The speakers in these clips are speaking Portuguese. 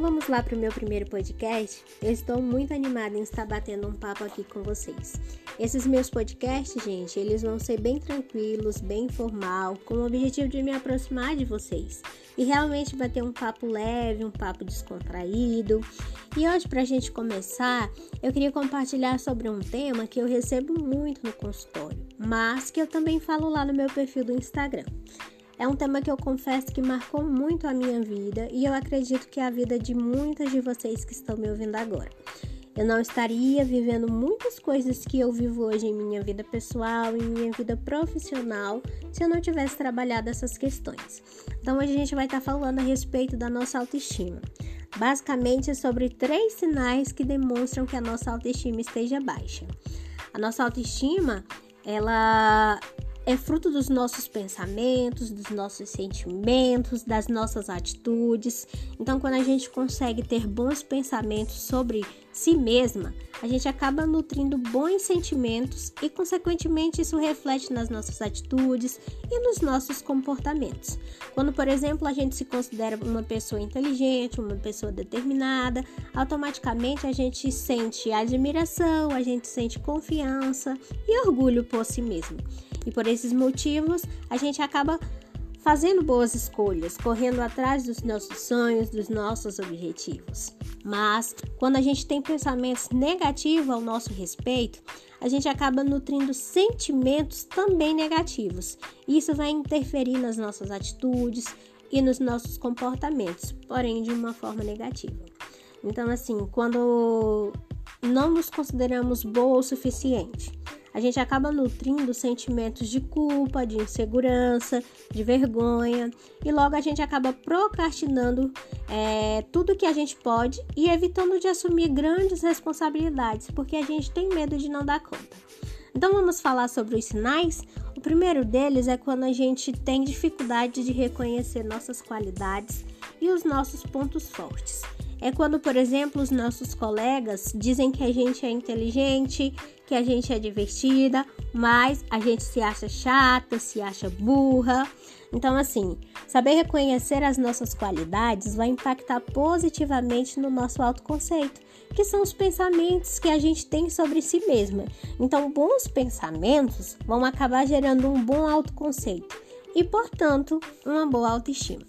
Então vamos lá para o meu primeiro podcast. Eu estou muito animada em estar batendo um papo aqui com vocês. Esses meus podcasts, gente, eles vão ser bem tranquilos, bem informal, com o objetivo de me aproximar de vocês e realmente bater um papo leve, um papo descontraído. E hoje, para a gente começar, eu queria compartilhar sobre um tema que eu recebo muito no consultório, mas que eu também falo lá no meu perfil do Instagram. É um tema que eu confesso que marcou muito a minha vida e eu acredito que é a vida de muitas de vocês que estão me ouvindo agora. Eu não estaria vivendo muitas coisas que eu vivo hoje em minha vida pessoal, em minha vida profissional, se eu não tivesse trabalhado essas questões. Então hoje a gente vai estar falando a respeito da nossa autoestima. Basicamente é sobre três sinais que demonstram que a nossa autoestima esteja baixa. A nossa autoestima, ela é fruto dos nossos pensamentos, dos nossos sentimentos, das nossas atitudes. Então, quando a gente consegue ter bons pensamentos sobre si mesma, a gente acaba nutrindo bons sentimentos e, consequentemente, isso reflete nas nossas atitudes e nos nossos comportamentos. Quando, por exemplo, a gente se considera uma pessoa inteligente, uma pessoa determinada, automaticamente a gente sente admiração, a gente sente confiança e orgulho por si mesmo. E por esses motivos, a gente acaba fazendo boas escolhas, correndo atrás dos nossos sonhos, dos nossos objetivos. Mas quando a gente tem pensamentos negativos ao nosso respeito, a gente acaba nutrindo sentimentos também negativos. Isso vai interferir nas nossas atitudes e nos nossos comportamentos, porém de uma forma negativa. Então, assim, quando não nos consideramos boa o suficiente, a gente acaba nutrindo sentimentos de culpa, de insegurança, de vergonha e logo a gente acaba procrastinando é, tudo que a gente pode e evitando de assumir grandes responsabilidades porque a gente tem medo de não dar conta. Então vamos falar sobre os sinais. O primeiro deles é quando a gente tem dificuldade de reconhecer nossas qualidades e os nossos pontos fortes. É quando, por exemplo, os nossos colegas dizem que a gente é inteligente, que a gente é divertida, mas a gente se acha chata, se acha burra. Então, assim, saber reconhecer as nossas qualidades vai impactar positivamente no nosso autoconceito, que são os pensamentos que a gente tem sobre si mesma. Então, bons pensamentos vão acabar gerando um bom autoconceito e, portanto, uma boa autoestima.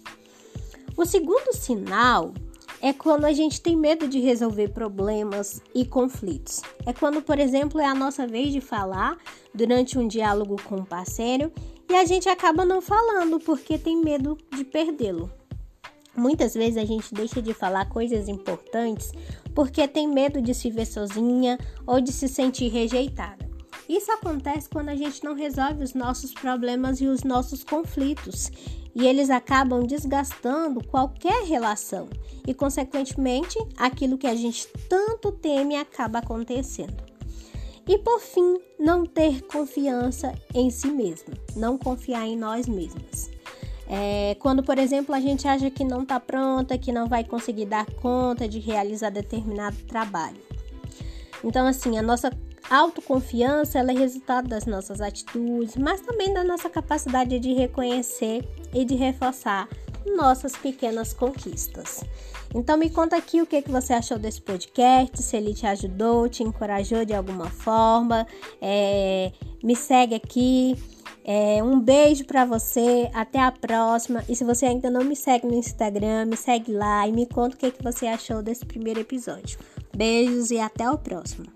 O segundo sinal é quando a gente tem medo de resolver problemas e conflitos. É quando, por exemplo, é a nossa vez de falar durante um diálogo com um parceiro e a gente acaba não falando porque tem medo de perdê-lo. Muitas vezes a gente deixa de falar coisas importantes porque tem medo de se ver sozinha ou de se sentir rejeitada. Isso acontece quando a gente não resolve os nossos problemas e os nossos conflitos e eles acabam desgastando qualquer relação e, consequentemente, aquilo que a gente tanto teme acaba acontecendo. E por fim, não ter confiança em si mesma, não confiar em nós mesmas. É, quando, por exemplo, a gente acha que não está pronta, que não vai conseguir dar conta de realizar determinado trabalho. Então, assim, a nossa autoconfiança ela é resultado das nossas atitudes, mas também da nossa capacidade de reconhecer e de reforçar nossas pequenas conquistas. Então me conta aqui o que, que você achou desse podcast, se ele te ajudou, te encorajou de alguma forma. É, me segue aqui. É, um beijo para você, até a próxima. E se você ainda não me segue no Instagram, me segue lá e me conta o que, que você achou desse primeiro episódio. Beijos e até o próximo.